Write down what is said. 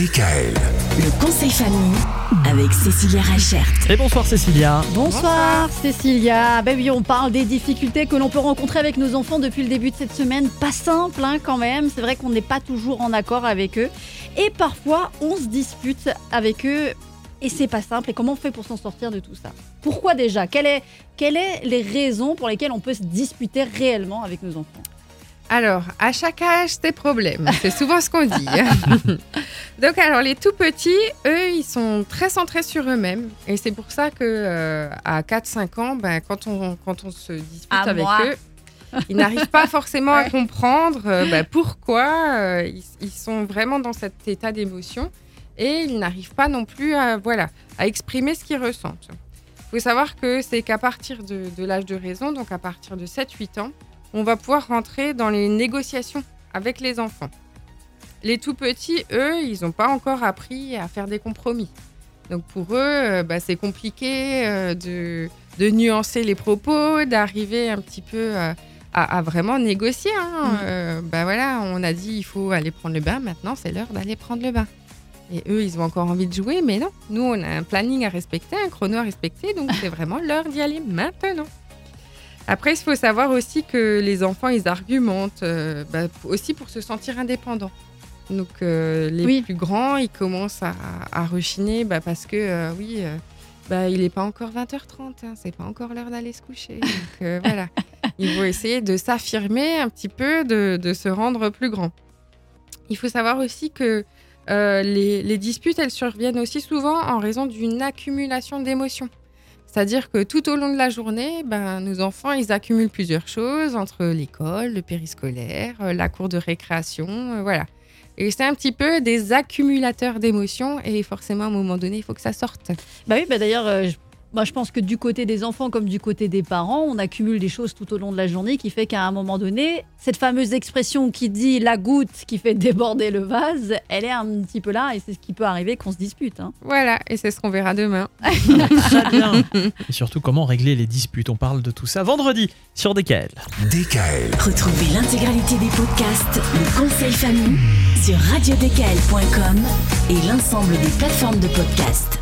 DKL. Le conseil famille avec Cécilia Rachert. Et bonsoir Cécilia. Bonsoir Cécilia. Ben oui, on parle des difficultés que l'on peut rencontrer avec nos enfants depuis le début de cette semaine. Pas simple hein, quand même. C'est vrai qu'on n'est pas toujours en accord avec eux. Et parfois, on se dispute avec eux. Et c'est pas simple. Et comment on fait pour s'en sortir de tout ça? Pourquoi déjà? Quelles sont les raisons pour lesquelles on peut se disputer réellement avec nos enfants? Alors, à chaque âge, ses problèmes. C'est souvent ce qu'on dit. Donc, alors, les tout petits, eux, ils sont très centrés sur eux-mêmes. Et c'est pour ça que euh, à 4-5 ans, ben, quand, on, quand on se dispute À avec moi. eux, ils n'arrivent pas forcément à comprendre euh, ben, pourquoi euh, ils, ils sont vraiment dans cet état d'émotion. Et ils n'arrivent pas non plus à, voilà, à exprimer ce qu'ils ressentent. Il faut savoir que c'est qu'à partir de, de l'âge de raison, donc à partir de 7-8 ans, on va pouvoir rentrer dans les négociations avec les enfants. Les tout petits, eux, ils n'ont pas encore appris à faire des compromis. Donc pour eux, euh, bah, c'est compliqué euh, de, de nuancer les propos, d'arriver un petit peu euh, à, à vraiment négocier. hein. Mm. Euh, bah voilà, on a dit il faut aller prendre le bain, maintenant c'est l'heure d'aller prendre le bain. Et eux, ils ont encore envie de jouer, mais non. Nous, on a un planning à respecter, un chrono à respecter, donc c'est vraiment l'heure d'y aller maintenant. Après, il faut savoir aussi que les enfants, ils argumentent euh, bah, aussi pour se sentir indépendants. Donc, euh, les Oui. plus grands, ils commencent à, à rechiner bah, parce que, euh, oui, bah, il n'est pas encore 20h30, hein, c'est pas encore l'heure d'aller se coucher. Donc, voilà. Ils vont essayer de s'affirmer un petit peu, de, de se rendre plus grand. Il faut savoir aussi que les, les disputes, elles surviennent aussi souvent en raison d'une accumulation d'émotions. C'est-à-dire que tout au long de la journée, ben, nos enfants, ils accumulent plusieurs choses entre l'école, le périscolaire, euh, la cour de récréation, euh, voilà. Et c'est un petit peu des accumulateurs d'émotions et forcément, à un moment donné, il faut que ça sorte. Bah oui, bah d'ailleurs, euh, moi je pense que du côté des enfants comme du côté des parents, on accumule des choses tout au long de la journée qui fait qu'à un moment donné, cette fameuse expression qui dit la goutte qui fait déborder le vase, elle est un petit peu là et c'est ce qui peut arriver qu'on se dispute. hein. Voilà, et c'est ce qu'on verra demain. Très bien. Et surtout comment régler les disputes? On parle de tout ça vendredi sur DKL. DKL. Retrouvez l'intégralité des podcasts Le conseil famille sur radiodkl.com et l'ensemble des plateformes de podcasts.